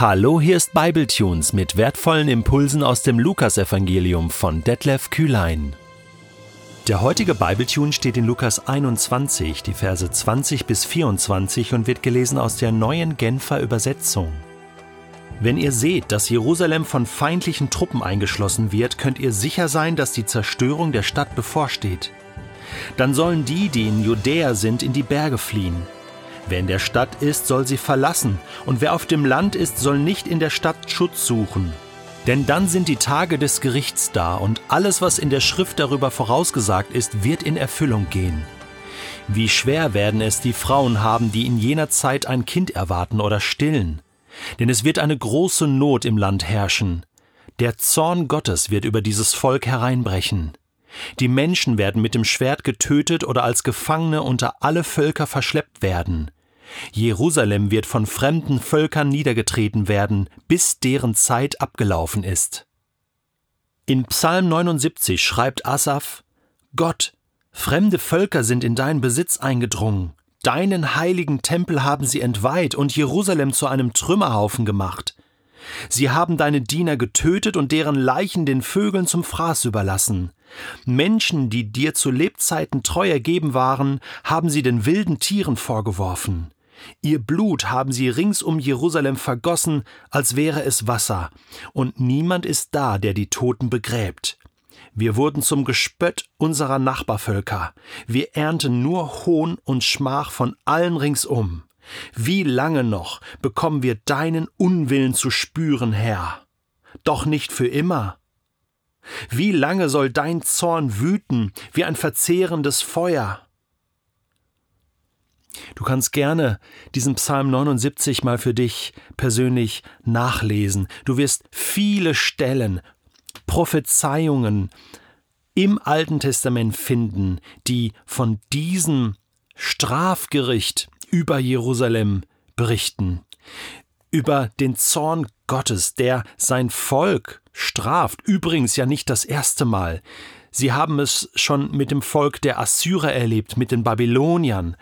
Hallo, hier ist Bibletunes mit wertvollen Impulsen aus dem Lukasevangelium von Detlef Kühlein. Der heutige Bibletune steht in Lukas 21, die Verse 20 bis 24 und wird gelesen aus der neuen Genfer Übersetzung. Wenn ihr seht, dass Jerusalem von feindlichen Truppen eingeschlossen wird, könnt ihr sicher sein, dass die Zerstörung der Stadt bevorsteht. Dann sollen die, die in Judäa sind, in die Berge fliehen. Wer in der Stadt ist, soll sie verlassen, und wer auf dem Land ist, soll nicht in der Stadt Schutz suchen. Denn dann sind die Tage des Gerichts da, und alles, was in der Schrift darüber vorausgesagt ist, wird in Erfüllung gehen. Wie schwer werden es die Frauen haben, die in jener Zeit ein Kind erwarten oder stillen. Denn es wird eine große Not im Land herrschen. Der Zorn Gottes wird über dieses Volk hereinbrechen. Die Menschen werden mit dem Schwert getötet oder als Gefangene unter alle Völker verschleppt werden. Jerusalem wird von fremden Völkern niedergetreten werden, bis deren Zeit abgelaufen ist. In Psalm 79 schreibt Asaph: Gott, fremde Völker sind in deinen Besitz eingedrungen. Deinen heiligen Tempel haben sie entweiht und Jerusalem zu einem Trümmerhaufen gemacht. Sie haben deine Diener getötet und deren Leichen den Vögeln zum Fraß überlassen. Menschen, die dir zu Lebzeiten treu ergeben waren, haben sie den wilden Tieren vorgeworfen. Ihr Blut haben sie rings um Jerusalem vergossen, als wäre es Wasser, und niemand ist da, der die Toten begräbt. Wir wurden zum Gespött unserer Nachbarvölker, wir ernten nur Hohn und Schmach von allen ringsum. Wie lange noch bekommen wir deinen Unwillen zu spüren, Herr? Doch nicht für immer. Wie lange soll dein Zorn wüten wie ein verzehrendes Feuer? Du kannst gerne diesen Psalm 79 mal für dich persönlich nachlesen. Du wirst viele Stellen, Prophezeiungen im Alten Testament finden, die von diesem Strafgericht über Jerusalem berichten. Über den Zorn Gottes, der sein Volk straft. Übrigens ja nicht das erste Mal. Sie haben es schon mit dem Volk der Assyrer erlebt, mit den Babyloniern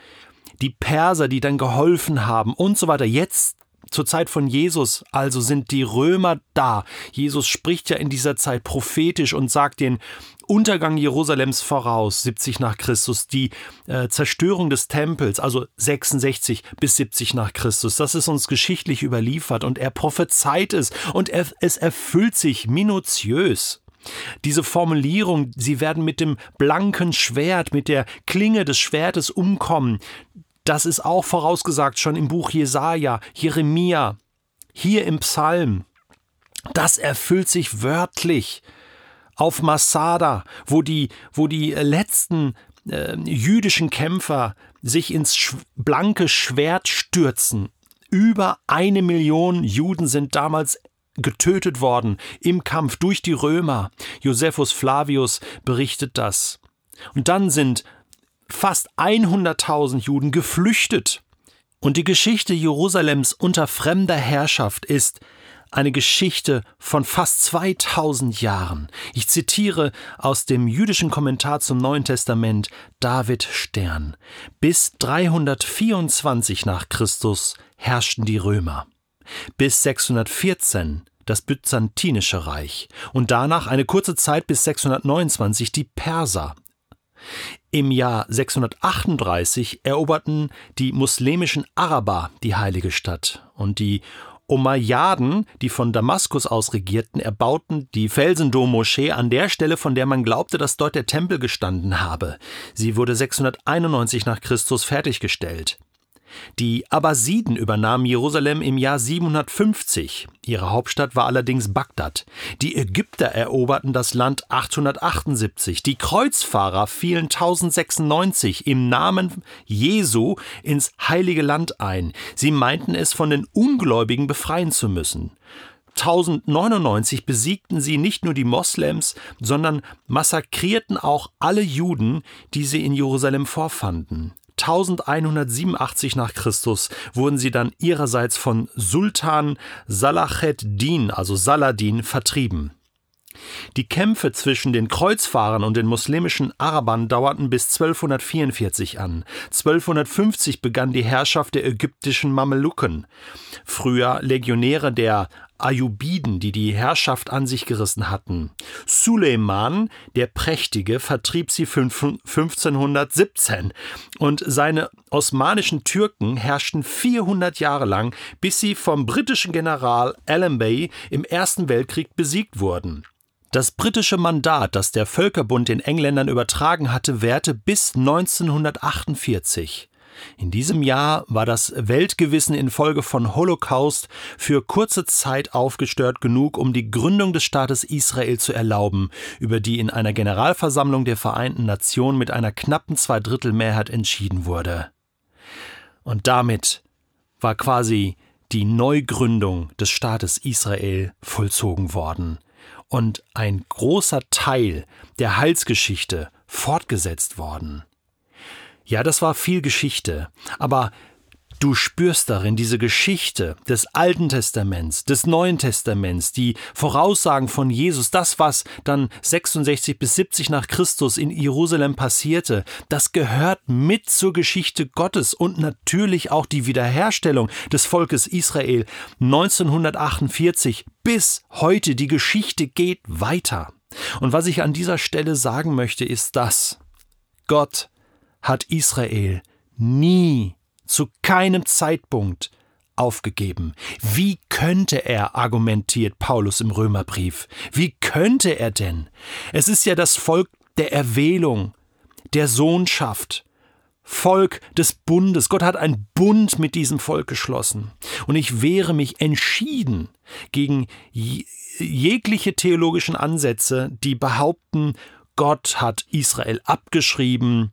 die Perser, die dann geholfen haben und so weiter. Jetzt zur Zeit von Jesus also sind die Römer da. Jesus spricht ja in dieser Zeit prophetisch und sagt den Untergang Jerusalems voraus, 70 nach Christus, die äh, Zerstörung des Tempels, also 66 bis 70 nach Christus. Das ist uns geschichtlich überliefert und er prophezeit es und er, es erfüllt sich minutiös. Diese Formulierung, sie werden mit dem blanken Schwert, mit der Klinge des Schwertes umkommen, das ist auch vorausgesagt schon im Buch Jesaja, Jeremia, hier im Psalm. Das erfüllt sich wörtlich auf Masada, wo die, wo die letzten äh, jüdischen Kämpfer sich ins sch blanke Schwert stürzen. Über eine Million Juden sind damals getötet worden im Kampf durch die Römer. Josephus Flavius berichtet das. Und dann sind fast 100.000 Juden geflüchtet. Und die Geschichte Jerusalems unter fremder Herrschaft ist eine Geschichte von fast 2000 Jahren. Ich zitiere aus dem jüdischen Kommentar zum Neuen Testament David Stern. Bis 324 nach Christus herrschten die Römer. Bis 614 das Byzantinische Reich und danach eine kurze Zeit bis 629 die Perser. Im Jahr 638 eroberten die muslimischen Araber die heilige Stadt und die Umayyaden, die von Damaskus aus regierten, erbauten die Felsendom-Moschee an der Stelle, von der man glaubte, dass dort der Tempel gestanden habe. Sie wurde 691 nach Christus fertiggestellt. Die Abbasiden übernahmen Jerusalem im Jahr 750. Ihre Hauptstadt war allerdings Bagdad. Die Ägypter eroberten das Land 878. Die Kreuzfahrer fielen 1096 im Namen Jesu ins heilige Land ein. Sie meinten es von den Ungläubigen befreien zu müssen. 1099 besiegten sie nicht nur die Moslems, sondern massakrierten auch alle Juden, die sie in Jerusalem vorfanden. 1187 nach Christus wurden sie dann ihrerseits von Sultan Salached Din, also Saladin, vertrieben. Die Kämpfe zwischen den Kreuzfahrern und den muslimischen Arabern dauerten bis 1244 an. 1250 begann die Herrschaft der ägyptischen Mameluken, früher Legionäre der Ayyubiden, die die Herrschaft an sich gerissen hatten. Suleiman, der Prächtige, vertrieb sie 1517 und seine osmanischen Türken herrschten 400 Jahre lang, bis sie vom britischen General Allenby im Ersten Weltkrieg besiegt wurden. Das britische Mandat, das der Völkerbund den Engländern übertragen hatte, währte bis 1948. In diesem Jahr war das Weltgewissen infolge von Holocaust für kurze Zeit aufgestört genug, um die Gründung des Staates Israel zu erlauben, über die in einer Generalversammlung der Vereinten Nationen mit einer knappen Zweidrittelmehrheit entschieden wurde. Und damit war quasi die Neugründung des Staates Israel vollzogen worden und ein großer Teil der Heilsgeschichte fortgesetzt worden. Ja, das war viel Geschichte, aber Du spürst darin diese Geschichte des Alten Testaments, des Neuen Testaments, die Voraussagen von Jesus, das, was dann 66 bis 70 nach Christus in Jerusalem passierte, das gehört mit zur Geschichte Gottes und natürlich auch die Wiederherstellung des Volkes Israel 1948 bis heute. Die Geschichte geht weiter. Und was ich an dieser Stelle sagen möchte, ist das. Gott hat Israel nie zu keinem Zeitpunkt aufgegeben. Wie könnte er, argumentiert Paulus im Römerbrief. Wie könnte er denn? Es ist ja das Volk der Erwählung, der Sohnschaft, Volk des Bundes. Gott hat einen Bund mit diesem Volk geschlossen. Und ich wehre mich entschieden gegen jegliche theologischen Ansätze, die behaupten, Gott hat Israel abgeschrieben,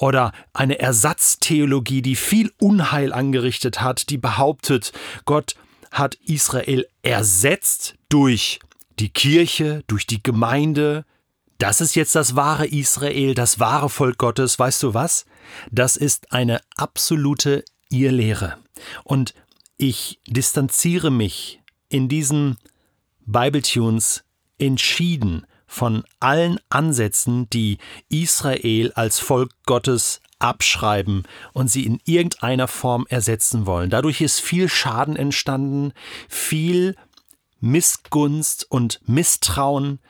oder eine Ersatztheologie, die viel Unheil angerichtet hat, die behauptet, Gott hat Israel ersetzt durch die Kirche, durch die Gemeinde. Das ist jetzt das wahre Israel, das wahre Volk Gottes. Weißt du was? Das ist eine absolute Irrlehre. Und ich distanziere mich in diesen Bibletunes entschieden von allen Ansätzen, die Israel als Volk Gottes abschreiben und sie in irgendeiner Form ersetzen wollen. Dadurch ist viel Schaden entstanden, viel Missgunst und Misstrauen.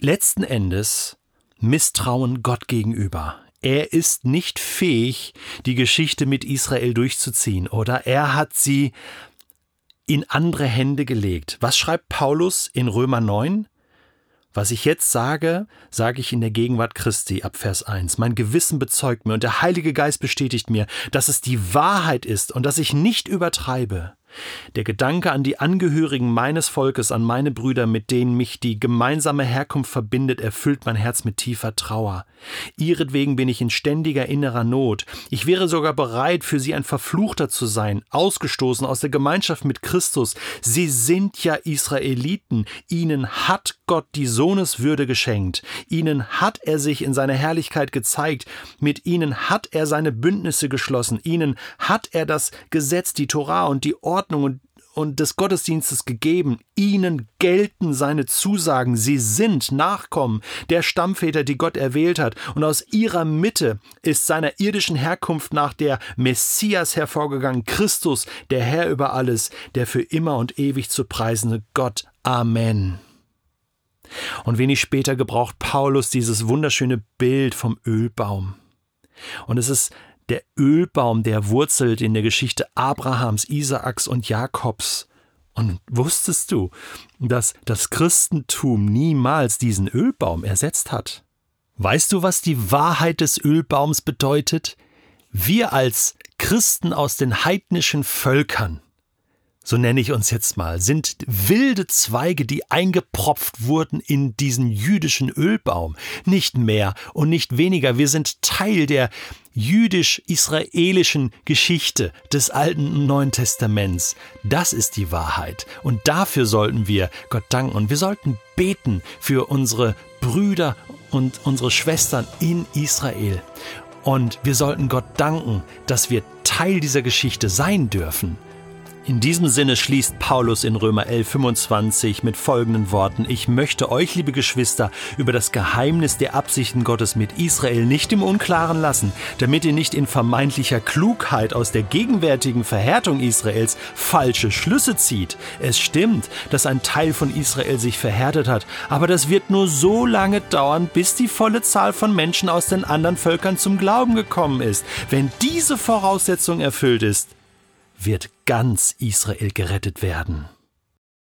Letzten Endes Misstrauen Gott gegenüber. Er ist nicht fähig, die Geschichte mit Israel durchzuziehen, oder er hat sie in andere Hände gelegt. Was schreibt Paulus in Römer 9? Was ich jetzt sage, sage ich in der Gegenwart Christi ab Vers 1. Mein Gewissen bezeugt mir und der Heilige Geist bestätigt mir, dass es die Wahrheit ist und dass ich nicht übertreibe. Der Gedanke an die Angehörigen meines Volkes, an meine Brüder, mit denen mich die gemeinsame Herkunft verbindet, erfüllt mein Herz mit tiefer Trauer. Ihretwegen bin ich in ständiger innerer Not. Ich wäre sogar bereit, für sie ein Verfluchter zu sein, ausgestoßen aus der Gemeinschaft mit Christus. Sie sind ja Israeliten. Ihnen hat Gott die Sohneswürde geschenkt. Ihnen hat er sich in seiner Herrlichkeit gezeigt. Mit ihnen hat er seine Bündnisse geschlossen. Ihnen hat er das Gesetz, die Torah und die Ordnung Ordnung und, und des Gottesdienstes gegeben. Ihnen gelten seine Zusagen. Sie sind Nachkommen der Stammväter, die Gott erwählt hat. Und aus ihrer Mitte ist seiner irdischen Herkunft nach der Messias hervorgegangen, Christus, der Herr über alles, der für immer und ewig zu preisende Gott. Amen. Und wenig später gebraucht Paulus dieses wunderschöne Bild vom Ölbaum. Und es ist der Ölbaum, der wurzelt in der Geschichte Abrahams, Isaaks und Jakobs. Und wusstest du, dass das Christentum niemals diesen Ölbaum ersetzt hat? Weißt du, was die Wahrheit des Ölbaums bedeutet? Wir als Christen aus den heidnischen Völkern, so nenne ich uns jetzt mal, sind wilde Zweige, die eingepropft wurden in diesen jüdischen Ölbaum. Nicht mehr und nicht weniger. Wir sind Teil der jüdisch-israelischen Geschichte des Alten und Neuen Testaments. Das ist die Wahrheit. Und dafür sollten wir Gott danken. Und wir sollten beten für unsere Brüder und unsere Schwestern in Israel. Und wir sollten Gott danken, dass wir Teil dieser Geschichte sein dürfen. In diesem Sinne schließt Paulus in Römer 11, 25 mit folgenden Worten. Ich möchte euch, liebe Geschwister, über das Geheimnis der Absichten Gottes mit Israel nicht im Unklaren lassen, damit ihr nicht in vermeintlicher Klugheit aus der gegenwärtigen Verhärtung Israels falsche Schlüsse zieht. Es stimmt, dass ein Teil von Israel sich verhärtet hat, aber das wird nur so lange dauern, bis die volle Zahl von Menschen aus den anderen Völkern zum Glauben gekommen ist. Wenn diese Voraussetzung erfüllt ist, wird ganz Israel gerettet werden.